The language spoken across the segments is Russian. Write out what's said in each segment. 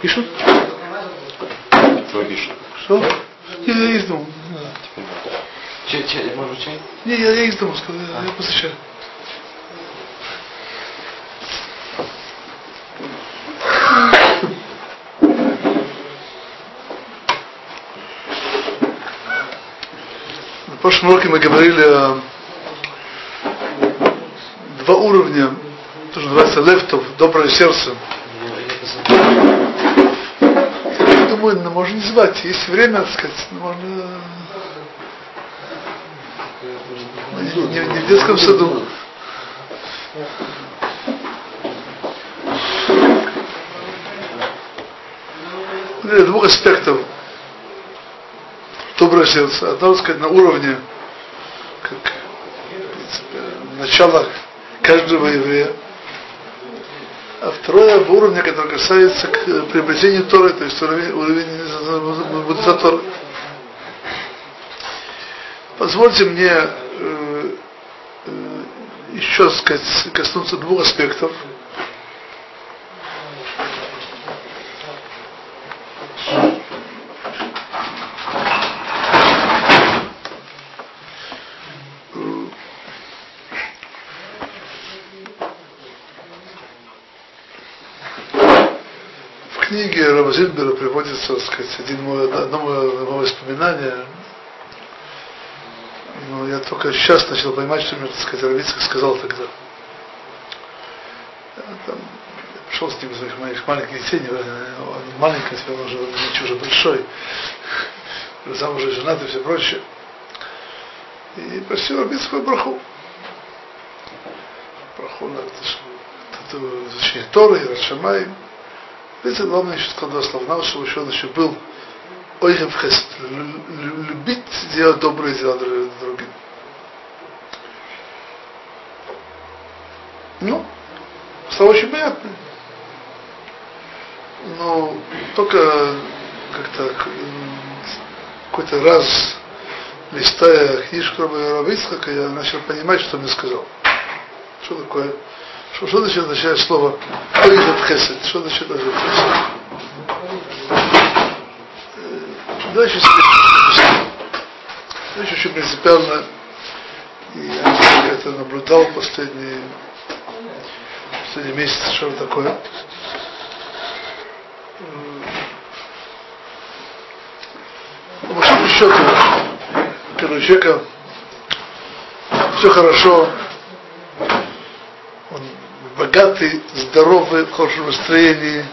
Пишут? Твой пишет. Что? Я, я из дома. Че, че, может чай? Не, я, я из дома сказал, я, я посещаю. На прошлом уроке мы говорили о два уровня, то, что называется левтов, доброе сердце. Ну, можно не звать, есть время, так сказать, можно не, не- в детском саду. Э, Двух аспектов доброе сердце. Одно, так сказать, на уровне, как, принципе, начала каждого еврея. Второе по уровне, который касается к э, приобретению Торы, то есть уровень, уровень мудреца Торы. Позвольте мне э, э, еще сказать, коснуться двух аспектов. В Зильбера приводится, так сказать, один мой, одно мое, воспоминание. Но я только сейчас начал понимать, что мне, так сказать, Равицкий сказал тогда. Я там, я пришел с ним из моих, моих маленьких детей, не он маленький, теперь он уже не уже большой, сам уже женат и все прочее. И просил Равицкого браху. Браху на это, это изучение Торы, Рашамай. Видите, главное еще сказал два слова, чтобы еще он еще был Ойхев Хест, лю- лю- любить делать добрые дела друг- другим. Ну, слова очень понятные. Но только как-то какой-то раз, листая книжку Раба Ицхака, я начал понимать, что он мне сказал. Что такое? Что, что значит означает слово «ойхет хесед»? Что значит «ойхет хесед»? Э, Дальше Дальше очень принципиально, и я это наблюдал последние, последние месяцы, что такое. М, По большому счету, когда у человека все хорошо, богатый, здоровый, в хорошем настроении,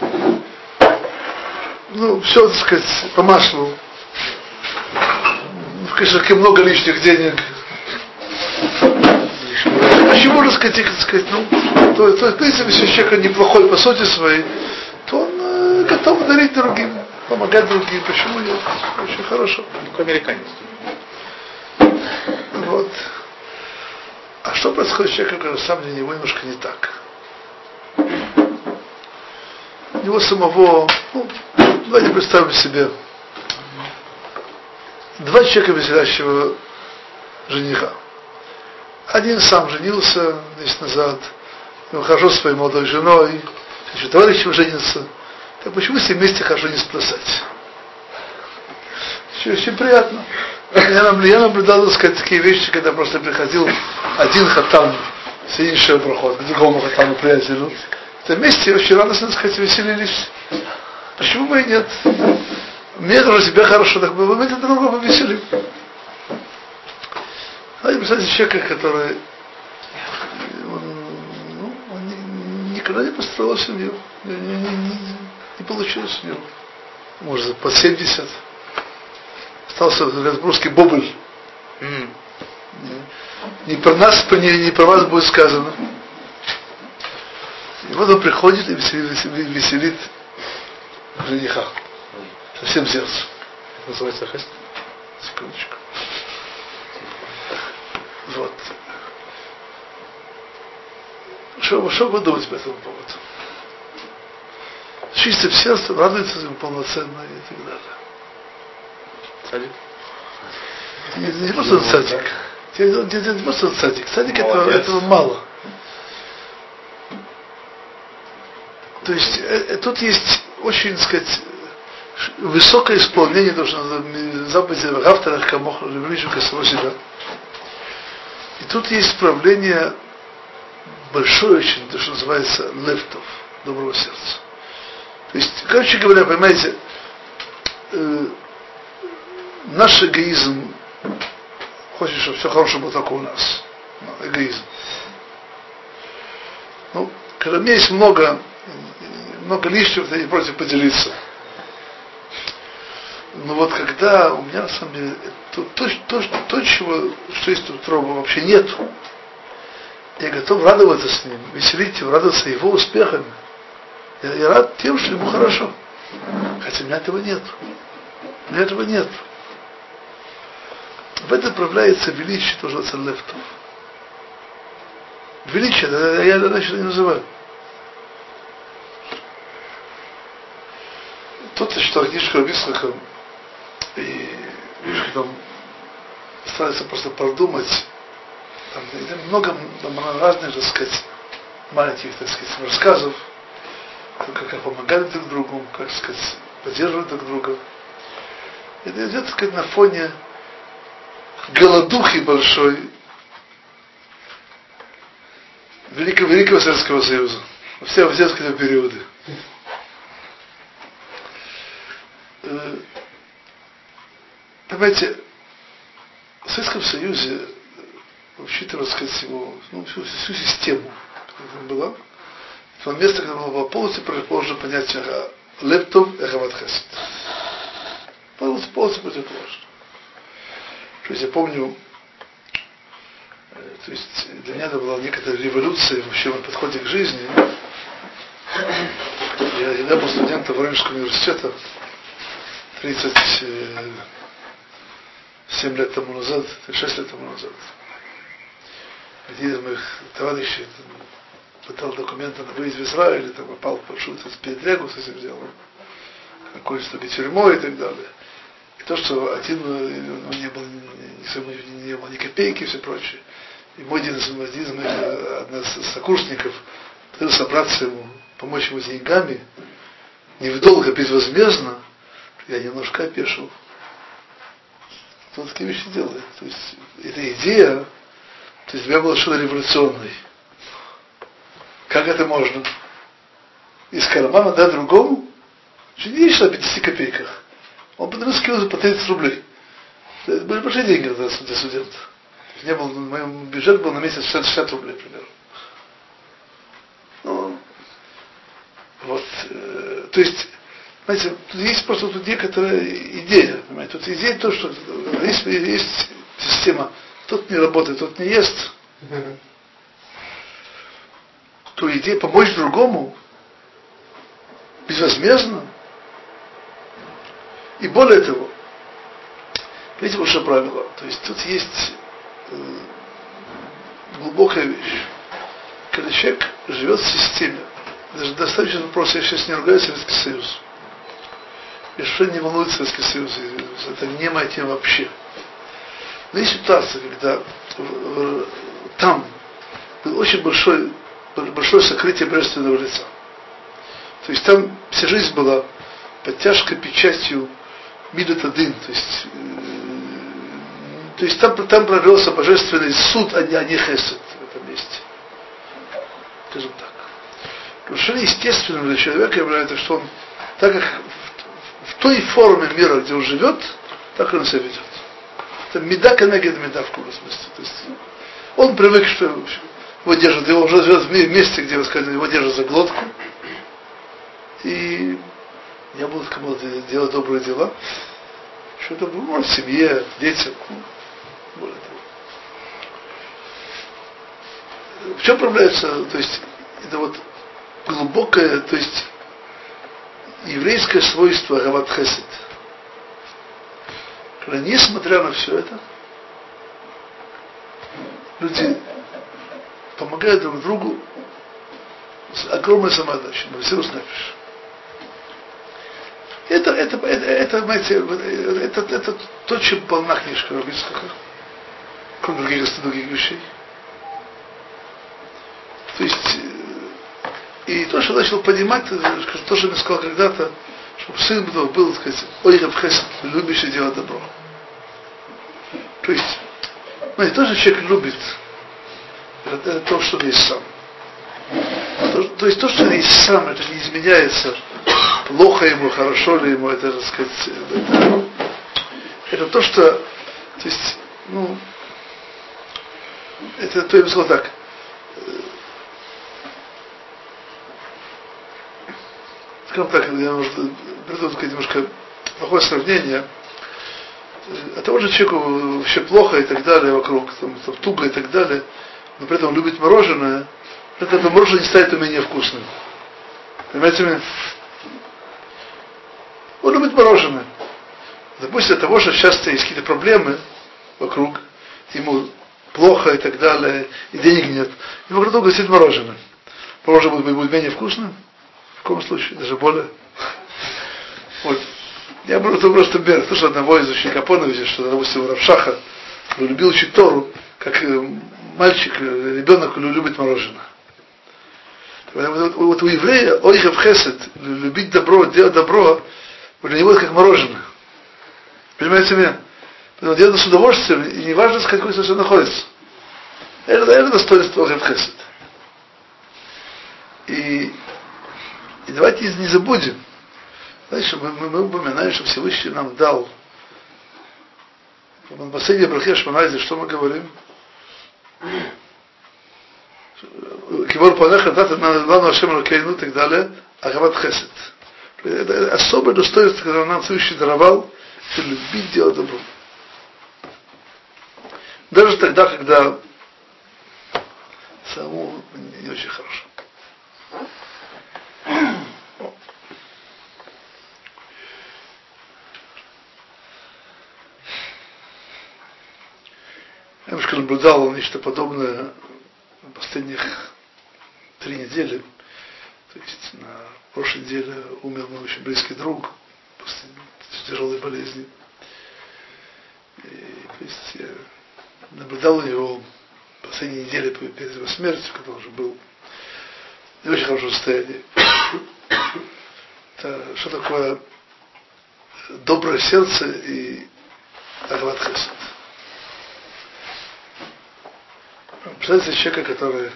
ну, все, так сказать, по маслу. В кошельке много лишних денег. Почему можно сказать, так сказать, ну, то, то, принципе, если человек неплохой по сути своей, то он э, готов дарить другим, помогать другим. Почему нет? Очень хорошо. Как американец. Вот. А что происходит с человеком, когда сам для него немножко не так? Него самого, ну, давайте представим себе, два человека веселящего жениха. Один сам женился месяц назад, ему хорошо со своей молодой женой, еще товарищем женится. Так почему все вместе хорошо не сплясать? Очень, очень приятно. Я, я наблюдал, так сказать, такие вещи, когда просто приходил один хатан, соединивший проход, к другому хатану приятелю. Это вместе очень радостно, так сказать, веселились. Почему бы и нет? Мне тоже себе хорошо, так бы мы друг друга повеселим. А я представьте человека, который он, ну, он ни- никогда не построил семью. Не, не- не- не- не получилось у него. Может, под 70 остался русский бубль. Не про нас, не, не про вас будет сказано. И вот он приходит и веселит, веселит, веселит жениха. Со всем сердцем. Это называется хест. Секундочку. Вот. Что, что вы думаете по этому поводу? Чистым сердцем радуется им полноценно и так далее. Садик. Не, не просто он садик. Не, не, не, просто садик. Садик этого, этого мало. То есть э, э, тут есть очень, так сказать, высокое исполнение должно заповеди авторах Камох Левришу себя. И тут есть исправление большое очень, то, что называется лефтов, доброго сердца. То есть, короче говоря, понимаете, э, наш эгоизм хочет, чтобы все хорошее было только у нас. Ну, эгоизм. Ну, когда у меня есть много, много лишнего, я не против поделиться. Но вот когда у меня на самом деле то, то, то, то чего, что есть тут роба вообще нет, я готов радоваться с ним, веселить его, радоваться его успехами. Я, я рад тем, что ему хорошо. Хотя у меня этого нет. У меня этого нет. В этом проявляется величие, тоже лефтов. Величие, я иначе не называю. Кто читал книжку Рабисаха, и видишь, там старается просто продумать, там, много там, разных, так сказать, маленьких, так сказать, рассказов, как, как помогали друг другу, как сказать, поддерживать друг друга. Это идет, так сказать, на фоне голодухи большой Великого, Великого Советского Союза. Все, все сказать, периоды. Э, понимаете, в Советском Союзе, учитывая, сказать, его, ну, всю, всю систему, которая была, то место, где было полностью противоположно понятие лептов и хаватхесет. Полностью, полностью противоположно. То есть я помню, э, то есть для меня это была некоторая революция вообще в подходе к жизни. Я, я был студентом Воронежского университета 37 э, лет тому назад, 6 лет тому назад. Один из моих товарищей пытал документы на выезд в Израиль, там попал в большую передрягу с этим делом, окончил тюрьмой и так далее то, что один ну, не было, не, не было ни копейки и все прочее. И мой один из, один из моих, одна из сокурсников пытался собраться ему, помочь ему с деньгами, не безвозмездно, я немножко опешил. Кто такие вещи делает? То есть эта идея, то есть для меня была совершенно революционной. Как это можно? Из кармана дать другому? Что не речь о 50 копейках. Он по-другому скинулся по 30 рублей. Это были большие деньги для студента. Не был, мой бюджет был на месяц 60 рублей примерно. Ну, вот, э, то есть, знаете, тут есть просто тут некоторая идея, понимаете, тут идея то, что есть, есть система, тот не работает, тот не ест, то идея помочь другому безвозмездно, и более того, видите, уже правило, то есть тут есть э, глубокая вещь. Когда человек живет в системе, даже достаточно вопрос, я сейчас не ругаю Советский Союз. И что не волнует Советский Союз, это не моя тема вообще. Но есть ситуация, когда там было очень большое, большое сокрытие божественного лица. То есть там вся жизнь была под тяжкой печатью Мидат один, то есть, э, то есть там, там провелся божественный суд, а не, а не хесед в этом месте. Скажем так. Совершенно естественно для человека является, что он, так как той форме мира, где он живет, так он себя ведет. Это меда конегед меда в каком смысле. То есть он привык, что его держат, его уже живет в месте, где, сказали, его держат за глотку. И я буду кому-то делать добрые дела, что-то ну, семье, детям, ну, более того. В чем проявляется, то есть, это вот глубокое, то есть, еврейское свойство Гават Хесед. Когда несмотря на все это, люди помогают друг другу с огромной самоотдачей, мы все устнаешь. Это, это, это, это, знаете, это, это, это то, чем полна книжка Рабицкого, кроме других, других вещей. То есть, И то, что начал понимать, то, что мне сказал когда-то, чтобы сын был, был так сказать, ой, Рабхесед, любящий делать добро. То есть, ну, то, что человек любит, это, это то, что он есть сам. То, то есть то, что он есть сам, это не изменяется, плохо ему, хорошо ли ему, это, так сказать, это, это то, что, то есть, ну, это, то я бы сказал так, скажем так, я, может, приду такое немножко плохое сравнение, от того же человеку вообще плохо и так далее вокруг, там, там туго и так далее, но при этом любит мороженое, это, это мороженое не станет у меня вкусным. Понимаете меня? Он любит мороженое. Допустим, от того, что сейчас есть какие-то проблемы вокруг, ему плохо и так далее, и денег нет, ему вокруг долго сидит мороженое. Мороженое будет, будет менее вкусным, каком случае, даже более. Вот. Я просто просто бер, слышал одного из учеников Поновича, что, допустим, Равшаха любил учить Тору, как э, мальчик, э, ребенок любит мороженое. Вот у еврея ойхев хесед, любить добро, делать добро, для него это как мороженое. Понимаете меня? Он делает с удовольствием, и не важно, с какой стороны находится. Это, это достоинство ойхев хесед. И, и давайте не забудем, знаете, мы, мы, мы упоминаем, что Всевышний нам дал в последней брахе Шманайзе, что мы говорим? Кибор Панеха, дата Лану Ашем Ракейну и так далее, Агават Хесед. Это особое достоинство, которое нам Всевышний даровал, это любить делать добро. Даже тогда, когда самому не очень хорошо. Немножко наблюдал нечто подобное последних три недели. То есть на прошлой неделе умер мой очень близкий друг после тяжелой болезни. И, то есть я наблюдал его последние недели перед его смертью, когда он уже был не очень хорошем состоянии. Это что такое доброе сердце и Агват Хесед. Представляете человека, который э,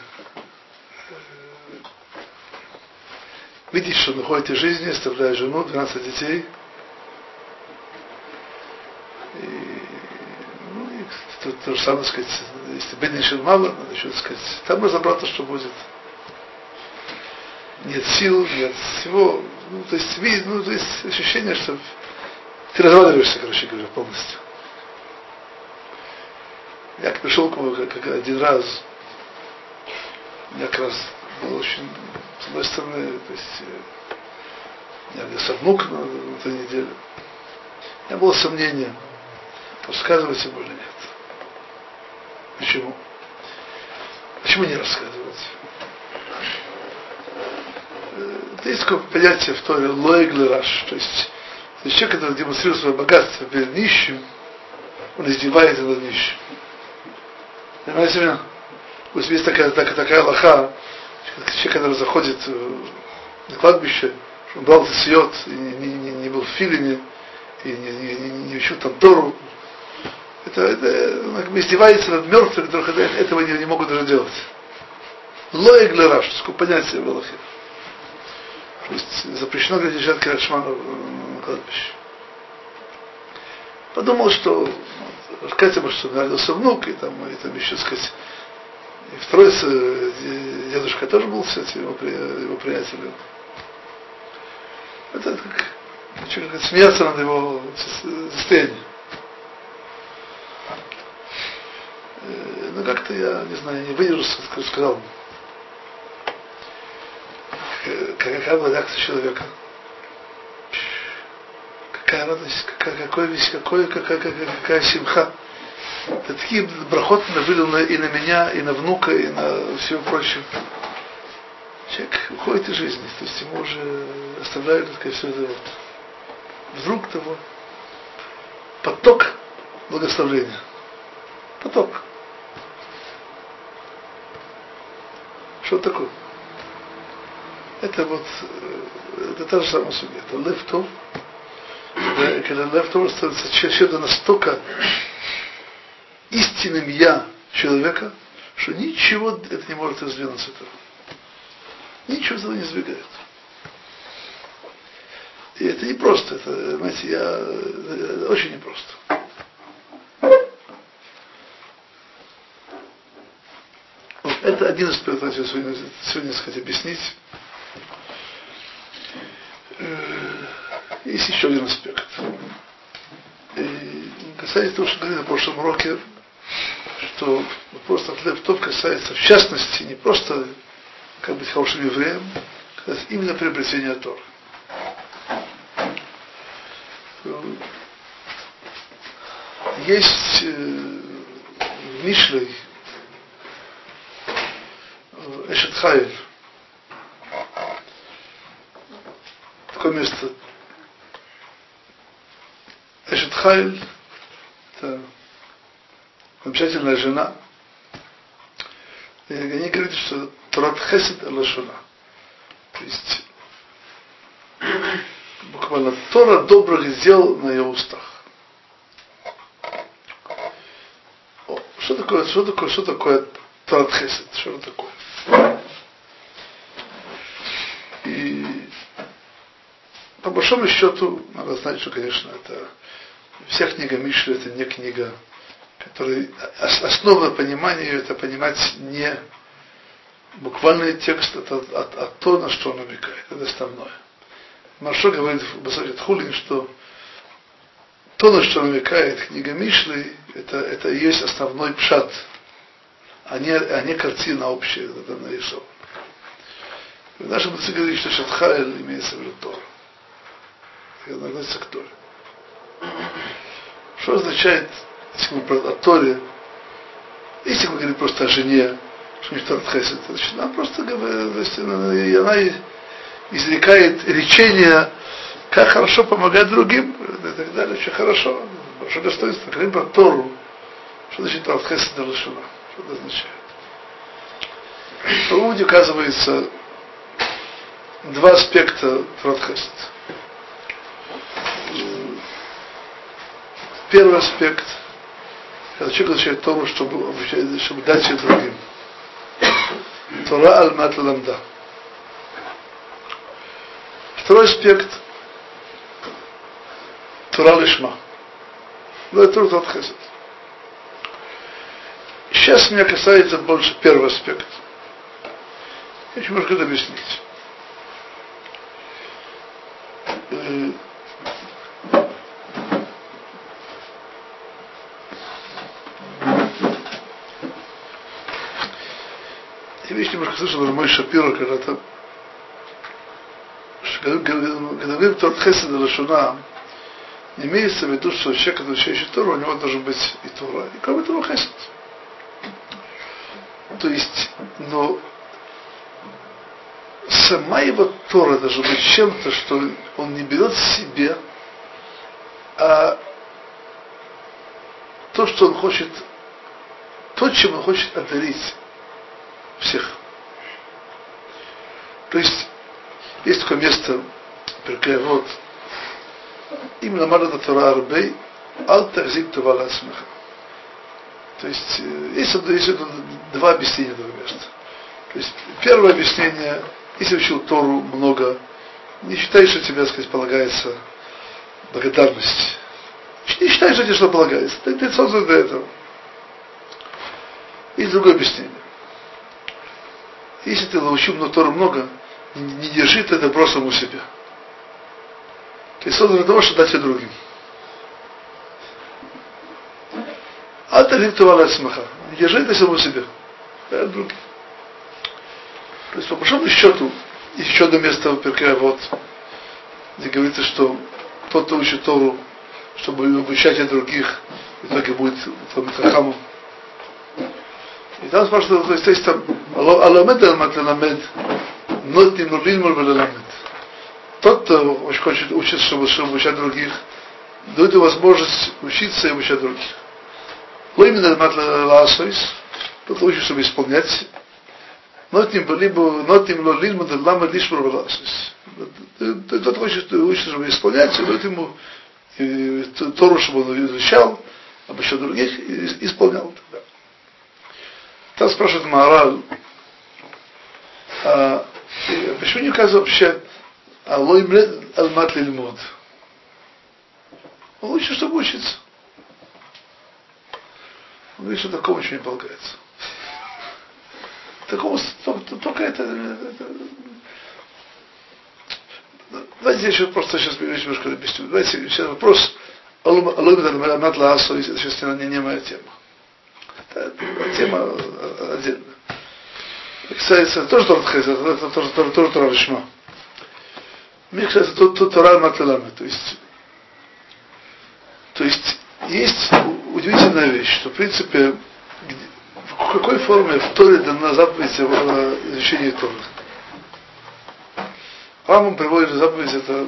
видит, что он уходит из жизни, оставляя жену, 12 детей. И, ну, и то, то же самое сказать, если беднейшин мало, надо еще сказать, там разобраться, что будет. Нет сил, нет всего. Ну, то есть, ну, то есть ощущение, что ты разваливаешься, короче говоря, полностью. Пришел к нему как, один раз, я как раз был очень, с одной стороны, то есть, я где внук на, на этой неделе. У меня было сомнение, рассказывать ему или нет. Почему? Почему не рассказывать? Это есть такое понятие в Торе лоэглераш, то есть человек, который демонстрирует свое богатство перед нищим, он издевается над нищим. Понимаете меня? Пусть есть такая, такая, такая лоха, человек, который заходит на кладбище, он брал сьет, и не, не, не был в филине, и не, не, не, не учил там Тору. Это, это он как бы издевается над мертвыми, которые этого не, не могут даже делать. Для что такое понятие в Аллахе. То есть запрещено говорить жертве Рашмана на кладбище. Подумал, что сказать ему, что родился внук, и там, и там еще сказать, и второй дедушка тоже был, кстати, его, его приятелем. Это как, как смеяться над его состоянием. Ну как-то я, не знаю, не выдержал, сказал, какая была реакция человека какая радость, какая, какой весь, какой, какая, какая, какая симха. Это такие брахот были на, и на меня, и на внука, и на все прочее. Человек уходит из жизни, то есть ему уже оставляют, так сказать, все это вот. Вдруг того поток благословения. Поток. Что такое? это вот, э, это та же самая судья. Это лев когда, когда лев становится чем-то настолько истинным я человека, что ничего это не может раздвинуть с этого. Ничего этого не сбегает. И это не просто, это, знаете, я, это очень непросто. Вот это один из я сегодня, сегодня сказать, объяснить. Э, есть еще один аспект. И касается того, что говорили на прошлом уроке, что вопрос от лептов касается, в частности, не просто как быть хорошим евреем, а именно приобретения Тора. Есть э, в Мишлей э, Эшет такое место. Хайль, это замечательная жена. И они говорят, что Турат Хесед Алашуна. То есть буквально Тора добрых дел на ее устах. О, что такое, что такое, что такое Торат Хесед? Что это такое? И по большому счету, надо знать, что, конечно, это вся книга Мишли это не книга, которая основа понимания ее это понимать не буквальный текст, это а, а то, на что он намекает, это основное. Маршо говорит в Басахет Хулин, что то, на что намекает книга Мишли, это, это и есть основной пшат, а не, а не картина общая, это нарисована. Нашем языке говорит, что Шатхайль имеется в виду Тора. Это относится к Торе. Что означает, если мы о Торе, если мы говорим просто о жене, что не Торат Хесед, значит, она просто говорит, она изрекает речение, как хорошо помогать другим, и так далее, очень хорошо, большое достоинство. Говорим про Тору. Что значит Торат Хесед Лашуна? Что это означает? В Талмуде указывается два аспекта Торат Хесед. Первый аспект, когда человек изучает Тору, чтобы, чтобы дать ее другим. Тора аль-мат ламда. Второй аспект Тура лишма. Но это тот хесед. Сейчас меня касается больше первый аспект. Я еще немножко это объяснить. Я вещь немножко слышал, мой Шапиро когда-то когда говорим Торт Хесед Лашуна, не имеется в виду, что человек, изучающий Тору, у него должен быть и Тора, и кроме того Хесед. То есть, но сама его Тора должна быть чем-то, что он не берет себе, а то, что он хочет, то, чем он хочет одарить всех. То есть есть такое место, вот, именно Марада Тора Арбей, Алтахзик Тувала Смеха. То есть, э, есть, есть два объяснения этого места. То есть, первое объяснение, если учил Тору много, не считай, что тебе, так сказать, полагается благодарность. Не считай, что тебе что полагается. Ты, ты создан для этого. Есть другое объяснение. Если ты научил много Тору много, не держи это просто у себя. Ты создан для того, чтобы дать это другим. А ты липтовала смеха. Не держи это самому себе. Дай другим. То есть, по большому счету, еще одно место Перке вот, где говорится, что тот, кто учит Тору, чтобы обучать от других, в итоге будет Хахамом. И там спрашивают, то есть, то есть там, Аламед велеламет. Тот, кто хочет учиться, чтобы, чтобы обучать других, дает возможность учиться и обучать других. Ло именно ласойс, тот учит, чтобы исполнять, нотим либо нотим ло лильма да лама лишмар валасис. Тот хочет, учит, чтобы исполнять, дает ему Тору, чтобы он изучал, еще других исполнял тогда. Там спрашивает Маораль, а, почему не указывает вообще Алой алмат лильмод? Он учит, чтобы учиться. Он говорит, что такому еще не полагается. Такому, только это, это Давайте еще просто сейчас немножко объясню. Давайте сейчас вопрос Алумит Алмат Лаасу, это сейчас не, не моя тема. Это, тема отдельная. Кстати, тоже Тора это тоже Тора тоже Тора Ришма. Мне кажется, тут, тут Тора Матлалами, то есть, то есть, есть удивительная вещь, что, в принципе, в какой форме в Торе дана заповедь о изучении Торы. Рамбам приводит заповедь это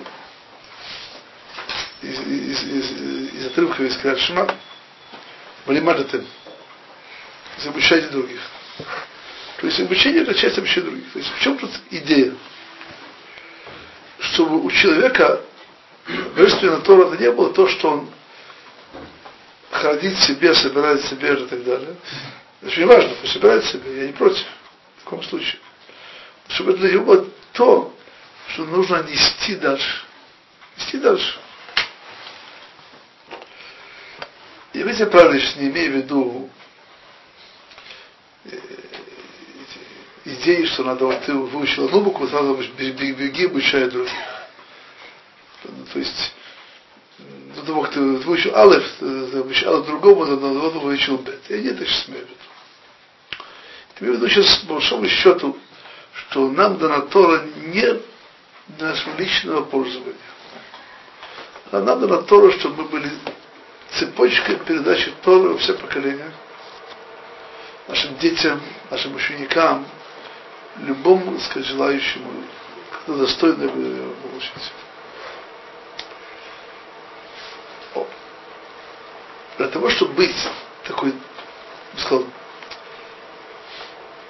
из, из, из, из отрывка из Крашма. Балимадатем. Обучайте других. То есть обучение это часть обучения других. То есть в чем тут идея? Чтобы у человека божественная Тора это не было то, что он хранит себе, собирает себе и так далее. Это очень важно, пусть собирает себе, я не против, в каком случае. Чтобы для него то, что нужно нести дальше. Нести дальше. И вы правильно, что не имею в виду идеи, что надо, вот ты выучил одну букву, сразу беги, обучай других. То есть, до того, как ты выучил алеф, ты обучал алеф другому, до того, как выучил бет. Я не это виду. Я имею в виду сейчас, по большому счету, что нам дана Тора не нашего личного пользования. А надо на Тору, чтобы мы были цепочкой передачи Торы во все поколения, нашим детям, нашим ученикам, любому, сказать, желающему, кто достойно получить. Для того, чтобы быть такой, я сказал,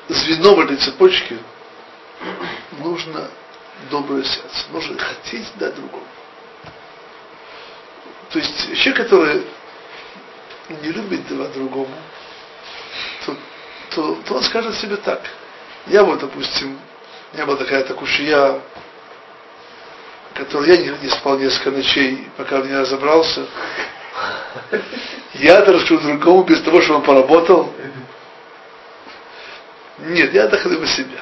звеном этой цепочки, нужно доброе сердце. Нужно хотеть дать другому. То есть человек, который не любит давать другому, то, то, то он скажет себе так. Я вот, допустим, у меня была такая такушия, которую я не, не спал несколько ночей, пока в ней разобрался. Я это расскажу другому без того, чтобы он поработал. Нет, я отдохну на себя.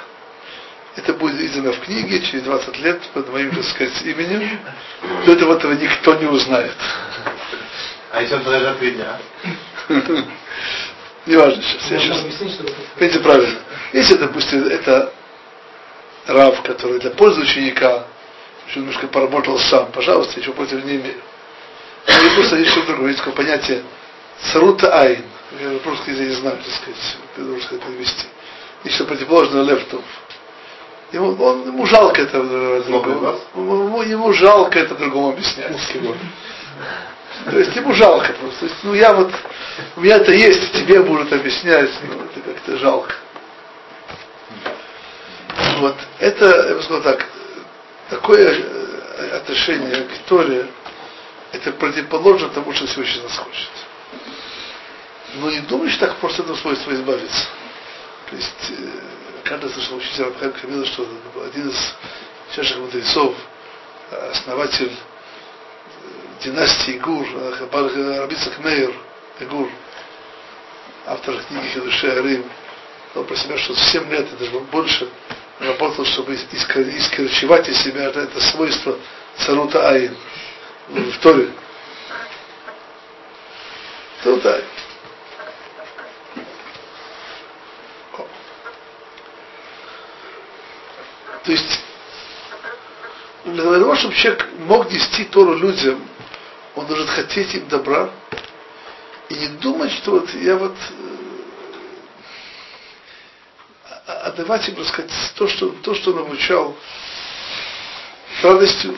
Это будет издано в книге через 20 лет под моим, так сказать, именем. До этого этого никто не узнает. А если он подождет три дня? Не важно сейчас. Я сейчас... Видите, правильно. Если, допустим, это рав, который для пользы ученика, что немножко поработал сам, пожалуйста, ничего против не имею. Но я просто есть что другое, есть такое понятие царута айн. Я просто язык не знаю, так сказать, должен сказать, перевести. Есть что противоположное левтов. Ему, он, ему жалко это другому. Ему, ему жалко это другому объяснять. То есть ему жалко просто. есть, ну я вот, у меня это есть, тебе будут объяснять, ну, это как-то жалко. Вот, это, я бы сказал так, такое э, отношение к Торе, это противоположно тому, что Всевышний нас хочет. Но не думаешь так просто этого свойства избавиться. То есть, э, каждый слышал учитель Рабхайм Камила, что один из чашек мудрецов, основатель династии Гур, Рабицак Мейер, Гур, автор книги Хидуши Арим, он про себя, что 7 лет, даже больше, работал, чтобы искорчевать из себя это свойство царута Айн в Торе. Царута Айн. То есть, для того, чтобы человек мог нести Тору людям, он должен хотеть им добра и не думать, что вот я вот э, отдавать им, так сказать, то, что, то, что он обучал, радостью,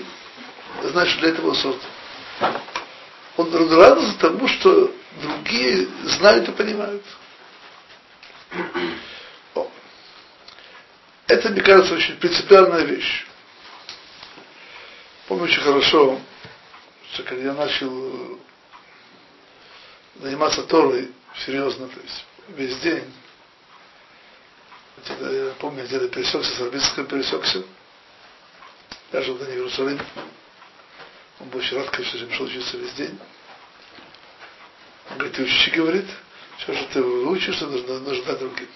значит, для этого сорта. Он радуется тому, что другие знают и понимают. Это, мне кажется, очень принципиальная вещь. Помню очень хорошо, что когда я начал заниматься Торой серьезно, то есть весь день, я помню, где-то пересекся с Арбитским, пересекся. Я жил в Иерусалиме. Он был очень рад, конечно же, пришел учиться весь день. Он говорит, ты учишь, говорит, все, что ты выучишься, нужно, нужно дать другим.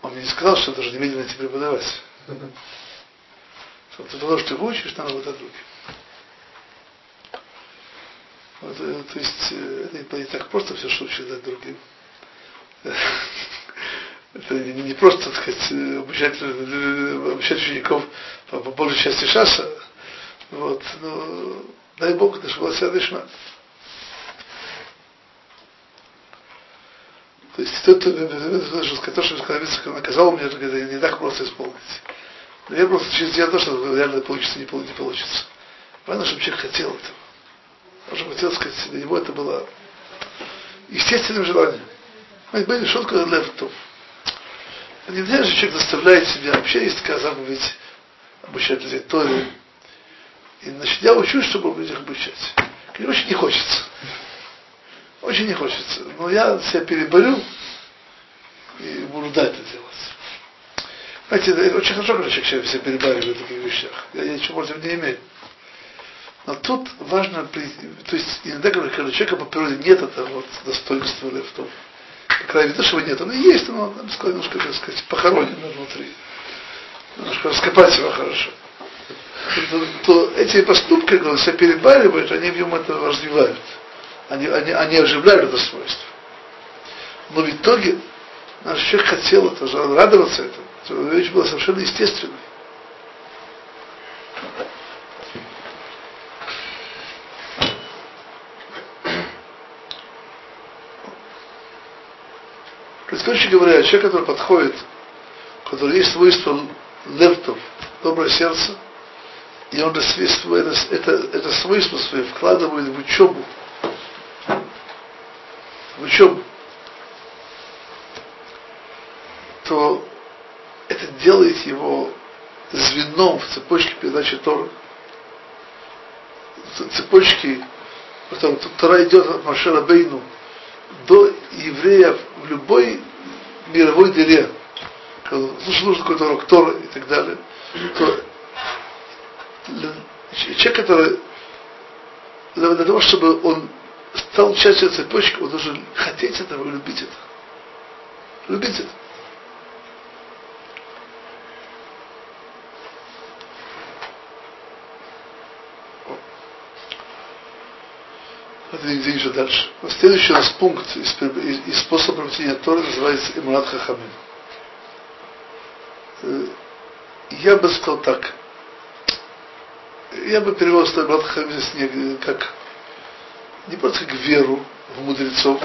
Он мне не сказал, что даже немедленно тебе преподавать. Что то, что ты выучишь, надо вот другим. Вот, э, то есть э, это не так просто все, что учить дать другим. Это не, просто, так сказать, обучать, обучать учеников по, по большей части шаса. Вот, но дай Бог, это шла Дышма. То есть тот, который что наказал меня, это не так просто исполнить. Но я просто через я то, что реально получится, не получится. Понятно, чтобы человек хотел этого. Можно хотел сказать, для него это было естественным желанием. Понимаете, что такое левтов? Нельзя же человек заставляет себя. Вообще есть такая заповедь обучать людей Торе. И значит, я учусь, чтобы людях обучать. Мне очень не хочется. Очень не хочется. Но я себя переборю и буду дать. Знаете, очень хорошо, когда человек себя перебаривает в таких вещах. Я, я ничего против не имею. Но тут важно, то есть иногда говорю, когда человека по природе нет этого вот достоинства или в том, по крайней мере, то, что его нет, оно есть, но надо сказать, немножко, так сказать, похоронено внутри. Немножко раскопать его хорошо. То, то эти поступки, когда он себя перебаривает, они в нем это развивают они, они, они оживляют это свойство. Но в итоге наш человек хотел это, радоваться этому. Эта вещь была совершенно естественной. То есть, короче говоря, человек, который подходит, который есть свойство левтов, доброе сердце, и он это, это, это свойство свое вкладывает в учебу, в учебу, то делает его звеном в цепочке передачи Торы. Цепочки, которым Тора идет от Машера Бейну до евреев в любой мировой дыре, когда нужен какой-то урок Тора и так далее, то человек, который для того, чтобы он стал частью цепочки, он должен хотеть этого и любить это. Любить это. Двигаемся дальше. Следующий у нас пункт из, из, из Торы называется Имрат Хахамин. Э, я бы сказал так. Я бы перевел что Имрат Хахамин как не просто как веру в мудрецов,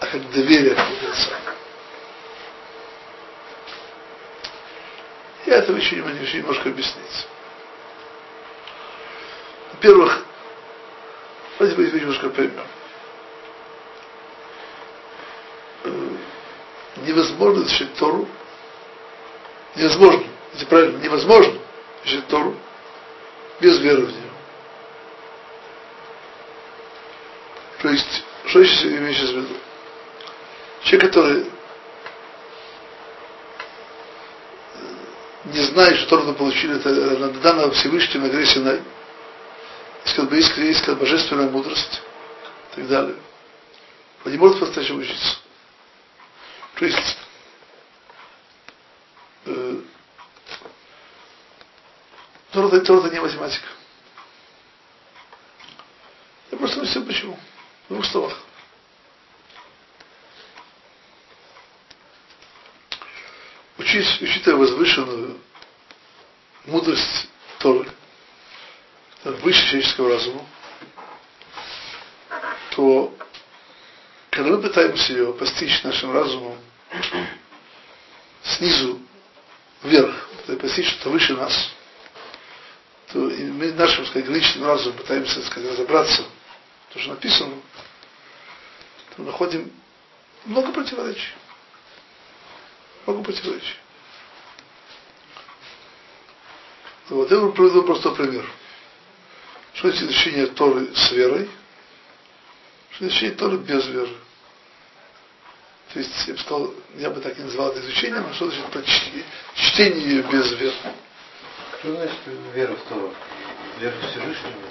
а как доверие к мудрецам. Я это еще немножко объяснить. Во-первых, давайте мы немножко поймем. Э, невозможно изучать Тору. Невозможно, это правильно, невозможно изучать Тору без веры в нее. То есть, что я сейчас имею в виду? Человек, который э, не знает, что Тору получили, это э, данного Всевышнего на горе искал бы искренне, искал божественная мудрость и так далее. Он не может по-настоящему учиться. То есть, э, Тора, Тора это не математика. Я просто объясню почему. В двух словах. Учись, учитывая возвышенную мудрость Торы, выше человеческого разума, то когда мы пытаемся ее постичь нашим разумом снизу вверх, постичь что-то выше нас, то мы нашим, сказать, личным разумом пытаемся, сказать, разобраться то, что написано, то находим много противоречий. Много противоречий. Вот я приведу просто пример. Что есть изучение Торы с верой, что изучение Торы без веры. То есть, я бы сказал, я бы так не называл это изучением, а что значит прочтение, чтение ее без веры. Что значит вера в Тору? Вера в Всевышнего?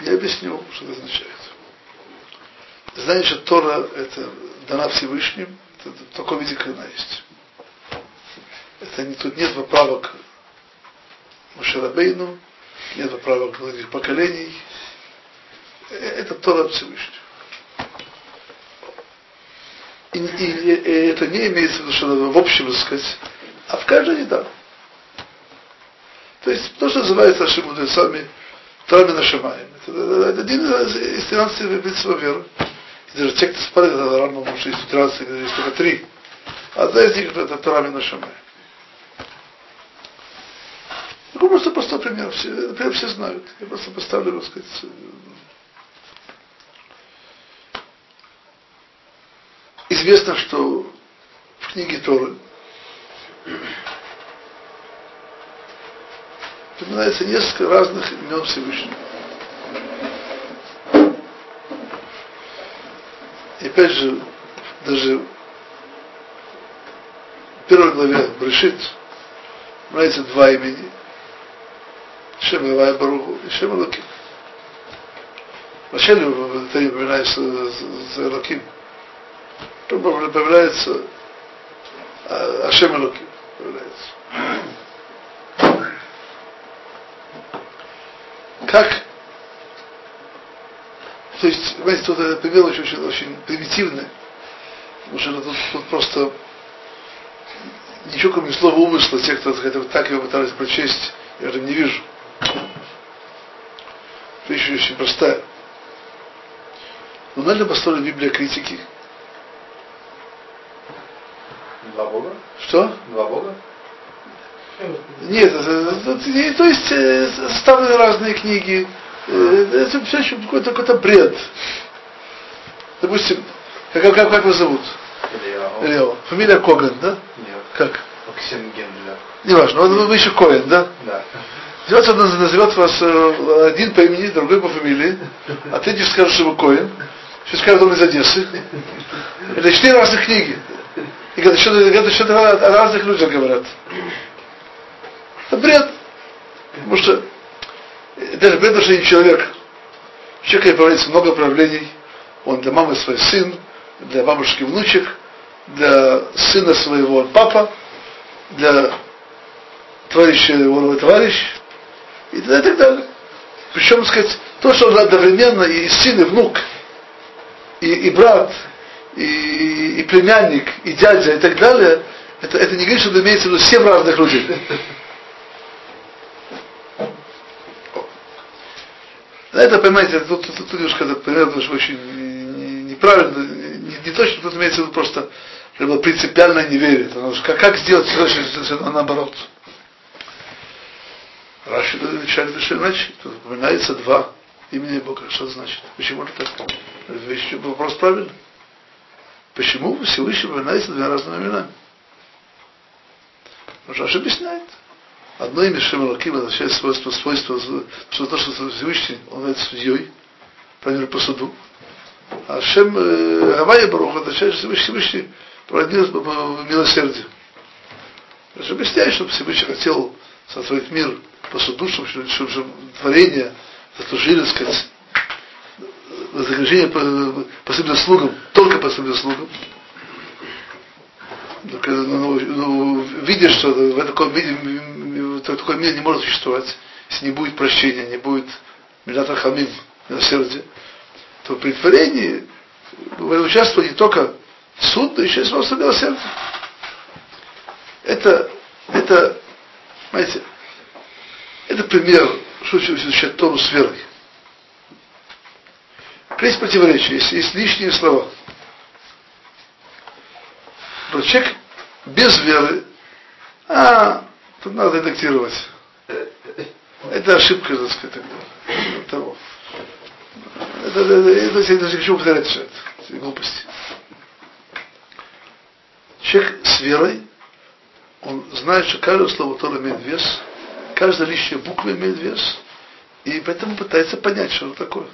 Я объясню, что это означает. Знание, что Тора это дана Всевышним, это в таком виде, как она есть. Это не, тут нет поправок Мушарабейну, нет поправок других поколений. Э, это Тора Всевышнего. И, и, и, это не имеется в виду, что в общем, сказать, а в каждой да. То есть то, что называется нашими мудрецами Тора Нашимаем. Это, это, один из 13 принципов веры. И даже те, кто спорит, это Рамбам, что есть 13, есть только три. Одна из них это Тора Нашимаем. Просто простой пример. Все, например, все знают. Я просто поставлю, так сказать, известно, что в книге Торы упоминается несколько разных имен Всевышнего. И опять же, даже в первой главе Брешит упоминается два имени. Шем Илай Баруху и Шем Элоким. Вначале в Таре упоминается за Элоким. Потом появляется Ашем Элоким. Появляется. Как то есть, понимаете, тут этот пример очень, очень, очень примитивный, потому что тут, тут просто ничего кроме слова умысла, те, кто хотя так его пытались прочесть, я же не вижу. Вещь очень простая. Но надо построить Библия критики. Два Бога? Что? Два Бога? Нет, то есть составлены разные книги. Это все еще какой-то какой бред. Допустим, как, как, как вас зовут? Илья. Фамилия Коган, да? Нет. Как? Максим Генделя. Неважно, вы, вы еще Коэн, да? Да. Он назовет вас э, один по имени, другой по фамилии, а третий скажет, что вы Коэн. Сейчас скажет, он из Одессы. Это четыре разных книги. И говорят, что, говорят, что о разных людях говорят. Это бред. Потому что даже бред, что не человек. У человека много проявлений. Он для мамы свой сын, для бабушки внучек, для сына своего папа, для товарища его товарищ, и так далее. Причем, сказать, то, что он одновременно и сын, и внук, и, и брат, и, и племянник, и дядя, и так далее, это, это не говорит, что имеется в виду семь разных людей. Это, понимаете, тут, тут, тут немножко это пример очень неправильно, не, не точно, тут имеется в виду просто было принципиальное неверие. Как, как сделать все наоборот? Раши отвечали совершенно иначе. Тут упоминается два имени Бога. Что это значит? Почему это так? Вещи, вопрос правильный. Почему Всевышний упоминается двумя разными именами? Раши объясняет. Одно имя Шем Лаким означает свойство, свойство, что то, что Всевышний, он является судьей, мере по суду. А Шем э, Гавайя Барух означает, что Всевышний породил милосердие. Есть объясняет, что Всевышний хотел сотворить мир по суду, чтобы, творение заслужили, так сказать, вознаграждение по, по своим заслугам, только по своим заслугам. Ну, ну, ну, видя, что в таком виде, в такой мире не может существовать, если не будет прощения, не будет Милата Хамим, милосердия, то при творении участвовал не только суд, но еще и просто милосердие. Это, это, знаете, это пример, что изучать Тору с верой. Есть противоречие, есть, есть лишние слова. Но человек без веры, а, тут надо редактировать. Это ошибка, так сказать, того. Это, это, это, это, это, все это, эти глупости. Человек с верой он знает, что каждое слово Тора имеет вес, каждая лишняя буква имеет вес, и поэтому пытается понять, что это такое.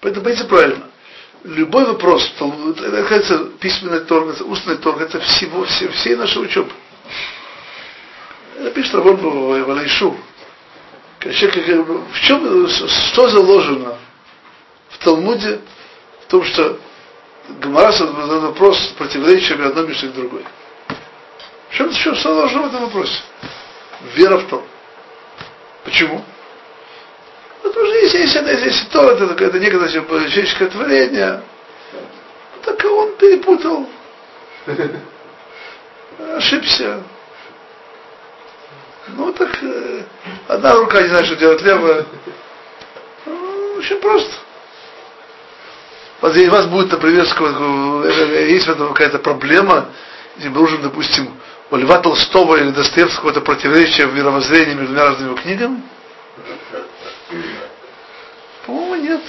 Поэтому поймите правильно. Любой вопрос, это письменной торг, устной торг, это всего, все, всей нашей учебы. Это пишет Рабон Валайшу. В чем, что заложено в Талмуде, в том, что Гамара задает вопрос противоречия одной мишне к другой. В чем, что заложено в этом вопросе? Вера в то. Почему? Потому что если, если, если, если то, это, это некое человеческое творение, так он перепутал, ошибся. Ну так э, одна рука не знает, что делать левая. Ну, очень просто. Вот если у вас будет, например, есть в этом какая-то проблема, если мы нужен, допустим, у Льва Толстого или Достоевского это противоречие в мировоззрении между разными книгами, по-моему, нет.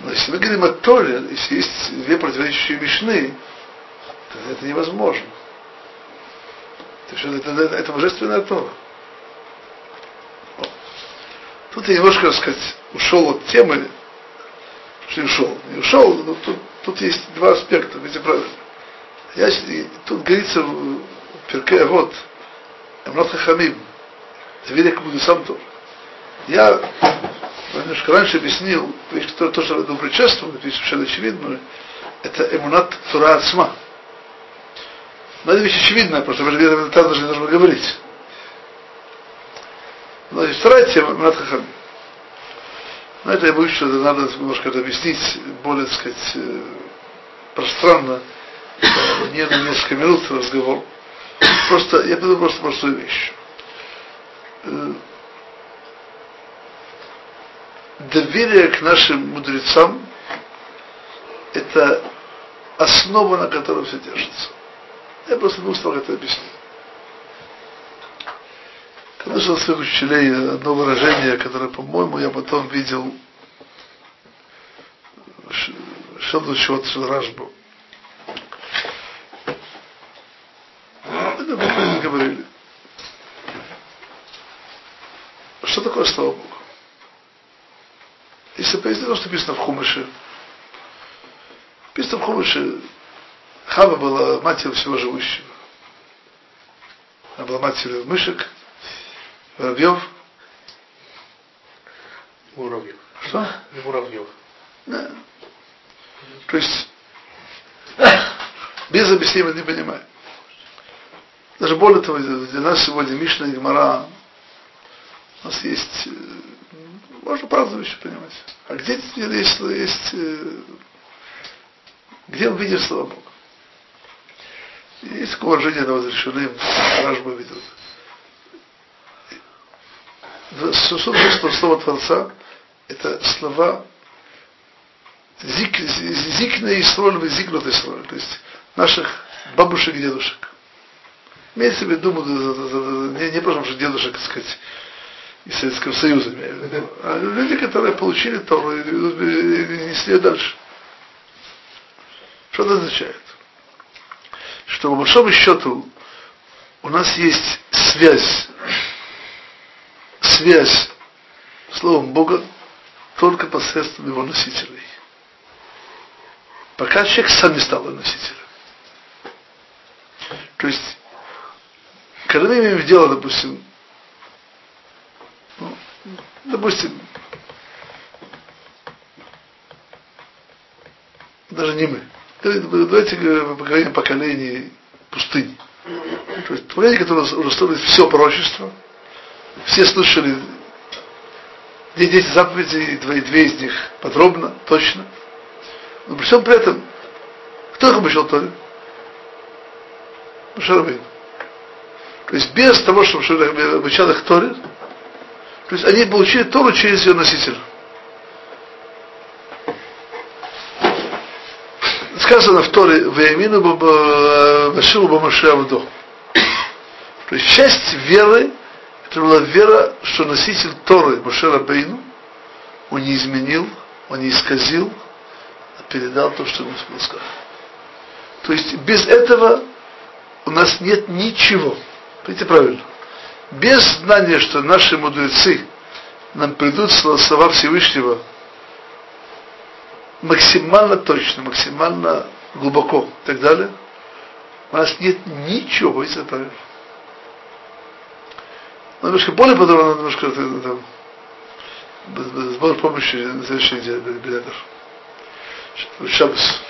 Но если мы говорим о Торе, если есть две противоречащие мишны, то это невозможно. То есть это, это, это божественная Тора. Тут я немножко, так сказать, ушел от темы, что ушел. Не ушел, но тут, тут есть два аспекта, видите, правильно. Я, тут говорится в Перке, вот, Эмрат Хахамим, буду сам тоже. Я немножко раньше объяснил, вещь, которая то, что этому предшествует, вещь совершенно очевидную, это эмунат Тура Ацма. Но это вещь очевидная, просто об этом даже не нужно говорить. Значит, вторая тема, эмунат Хахам. Но это я боюсь, что это надо немножко объяснить более, так сказать, э, пространно, не на несколько минут разговор. Просто, я подумал просто простую вещь. Э, доверие к нашим мудрецам – это основа, на которой все держится. Я просто двух словах это объясню. Когда слышал своих учителей одно выражение, которое, по-моему, я потом видел что-то чего-то Рашбу. Это мы говорили. Что такое слово Бога? Если пояснить то, что написано в Хумыше. Написано в Хумыше, Хава была матерью всего живущего. Она была матерью мышек, воробьев. Муравьев. Что? Муравьев. Да. То есть, без объяснения не понимаем. Даже более того, для нас сегодня Мишна и Гмара, у нас есть э, можно по-разному еще понимать. А где есть, есть э, где мы видим слова Бога? Есть такое выражение на разрешенным, Ражба ведет. Собственно, слово Творца – это слова зик, зикна и сроль, зикнут и то есть наших бабушек и дедушек. Имеется в виду, не, не просто, что дедушек, так сказать, из Советского Союза, а люди, которые получили Тору и несли дальше. Что это означает? Что по большому счету у нас есть связь, связь Словом Бога только посредством его носителей. Пока человек сам не стал носителем. То есть, когда мы имеем дело, допустим, допустим, даже не мы. Давайте поговорим о поколении пустыни. То есть поколение, которое уже слышали все пророчество, все слышали две десять заповедей, две, две из них подробно, точно. Но при всем при этом, кто их обучал Торе? Шарабейн. То есть без того, чтобы обучал их Торе, то есть они получили Тору через ее носителя. Сказано в Торе «Веямину Башилу Бамашиавду». То есть часть веры, это была вера, что носитель Торы Машера Бейну, он не изменил, он не исказил, а передал то, что ему было сказано. То есть без этого у нас нет ничего. Видите правильно? Без знания, что наши мудрецы нам придут слова Всевышнего максимально точно, максимально глубоко и так далее, у нас нет ничего, видите, правильно. Но немножко более подробно, немножко там, сбор помощи на следующей неделе, без этого. Шабас.